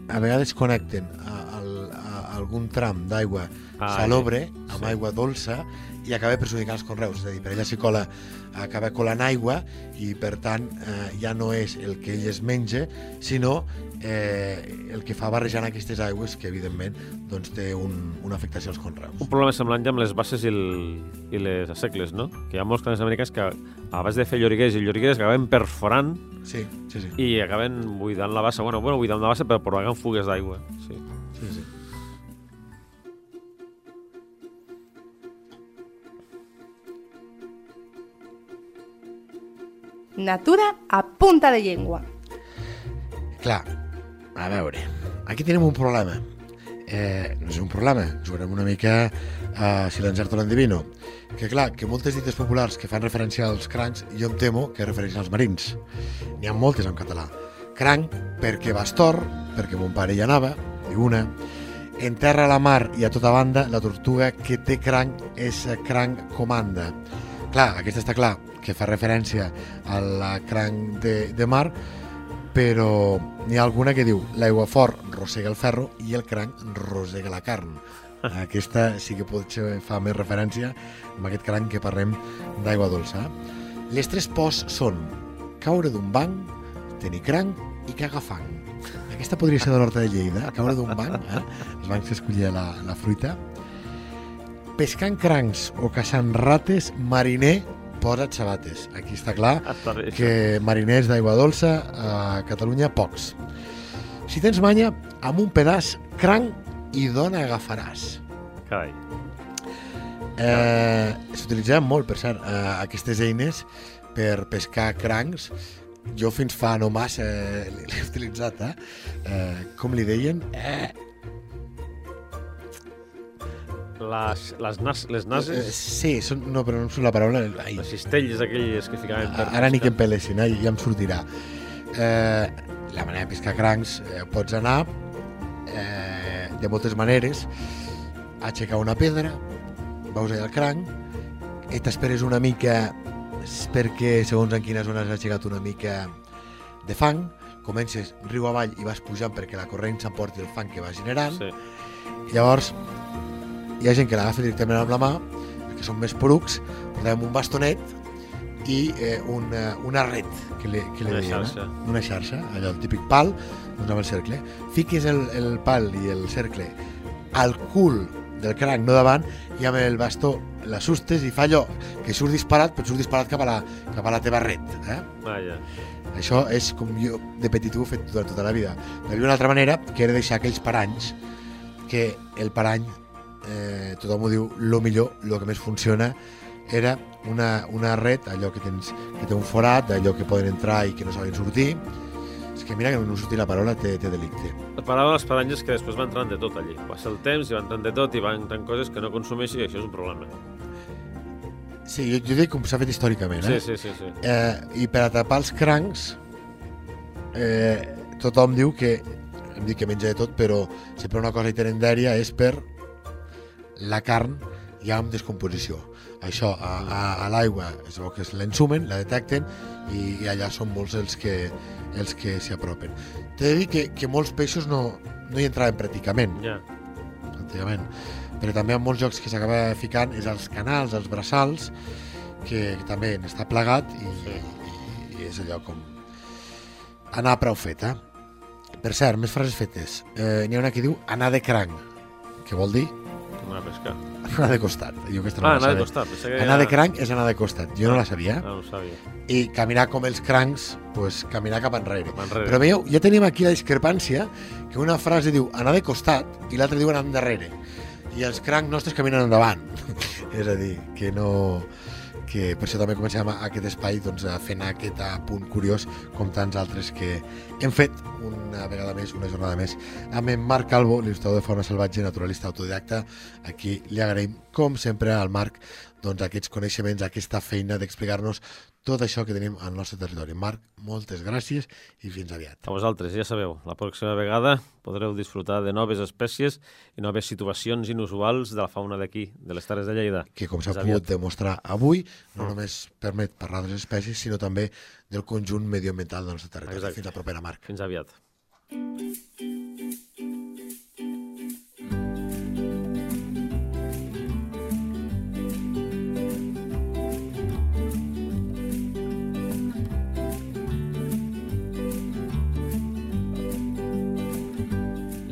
a vegades connecten a, a, a algun tram d'aigua Ah, salobre amb sí. aigua dolça i acaba perjudicant els conreus, és a dir, per allà s'hi cola, acaba colant aigua i per tant eh, ja no és el que ell es menja, sinó eh, el que fa barrejant aquestes aigües que evidentment doncs, té un, una afectació als conreus. Un problema semblant ja amb les basses i, el, i les assecles, no? Que hi ha molts crancs americans que a base de fer lloriguers i lloriguers acaben perforant Sí, sí, sí. i acaben buidant la bassa. Bueno, bueno buidant la bassa però provocant fugues d'aigua. Sí. sí, sí. Natura a punta de llengua. Clar, a veure, aquí tenim un problema. Eh, no és un problema, jugarem una mica a si l'encerto l'endivino. Que clar, que moltes dites populars que fan referència als crancs, jo em temo que refereixen als marins. N'hi ha moltes en català. Cranc, perquè bastor, perquè mon pare hi anava, i una. En terra a la mar i a tota banda, la tortuga que té cranc és cranc comanda. Clar, aquesta està clar, que fa referència a la cranc de, de mar, però n'hi ha alguna que diu l'aigua fort rosega el ferro i el cranc rosega la carn. Aquesta sí que potser fa més referència amb aquest cranc que parlem d'aigua dolça. Les tres pors són caure d'un banc, tenir cranc i cagar fang. Aquesta podria ser de l'Horta de Lleida, caure d'un banc, eh? els bancs s'escollia la, la fruita. Pescant crancs o caçant rates, mariner, posa't sabates. Aquí està clar Està bé, això. que mariners d'aigua dolça a Catalunya pocs. Si tens manya, amb un pedaç cranc i dona agafaràs. Carai. Eh, S'utilitzaven molt, per cert, eh, aquestes eines per pescar crancs, jo fins fa no massa eh, l'he utilitzat, eh? eh? Com li deien? Eh, Les, les, nas, les eh, nases, sí, són, no, però no em surt la paraula. Ai, les cistelles aquelles que ficaven per ara ni que em pelessin, eh? ja em sortirà. Eh, la manera de pescar crancs, eh, pots anar eh, de moltes maneres, aixecar una pedra, veus allà el cranc, i t'esperes una mica perquè segons en quina zona has aixecat una mica de fang, comences riu avall i vas pujant perquè la corrent s'emporti el fang que va generant, Sí. Llavors, hi ha gent que l'agafa directament amb la mà, que són més porucs, portàvem un bastonet i eh, una, una red, que li, que li Una deien, xarxa. Eh? Una xarxa, allò, el típic pal, doncs amb el cercle. Fiques el, el pal i el cercle al cul del cranc, no davant, i amb el bastó l'assustes i fa allò que surt disparat, però surt disparat cap a la, cap a la teva red. Eh? Vaja. Això és com jo de petit ho he fet durant tota la vida. Hi havia una altra manera, que era deixar aquells paranys, que el parany, eh, tothom ho diu, lo millor, el que més funciona, era una, una red, allò que, tens, que té un forat, allò que poden entrar i que no saben sortir. És que mira que no sortir la paraula té, té delicte. La paraula les paranges que després van entrant de tot allí. Passa el temps i van entrant de tot i van entrant coses que no consumeixi i això és un problema. Sí, jo, jo dic com s'ha fet històricament, eh? Sí, sí, sí. sí. Eh, I per atrapar els crancs, eh, tothom diu que, em dic que menja de tot, però sempre una cosa dèria és per la carn ja amb descomposició. Això, a, a, a l'aigua es veu que l'ensumen, la detecten i, i allà són molts els que els que s'hi apropen. T'he de dir que, que molts peixos no, no hi entraven pràcticament, Ja. pràcticament. Però també en molts jocs que s'acaba ficant és als canals, als braçals, que, que també n'està plagat i, Sí. i, i és allò com anar prou fet, eh? Per cert, més frases fetes. Eh, N'hi ha una que diu anar de cranc, que vol dir Anar a pescar. anar de costat. Jo aquesta no Ah, anar de costat. Que Anar de cranc és anar de costat. Jo no la sabia. Ah, no ho sabia. I caminar com els crancs, pues, caminar cap enrere. Va enrere. Però veieu, ja tenim aquí la discrepància que una frase diu anar de costat i l'altra diu anar endarrere. I els crancs nostres caminen endavant. és a dir, que no que per això també comencem aquest espai doncs, anar aquest punt curiós com tants altres que hem fet una vegada més, una jornada més amb en Marc Calvo, l'il·lustrador de fauna salvatge naturalista autodidacta. Aquí li agraïm com sempre al Marc doncs, aquests coneixements, aquesta feina d'explicar-nos tot això que tenim al nostre territori. Marc, moltes gràcies i fins aviat. A vosaltres, ja sabeu, la pròxima vegada podreu disfrutar de noves espècies i noves situacions inusuals de la fauna d'aquí, de les Terres de Lleida. que com s'ha pogut demostrar avui, no Mm. només permet parlar de les espècies, sinó també del conjunt medioambiental del nostre territori. Exacte. Fins la propera, Marc. Fins aviat.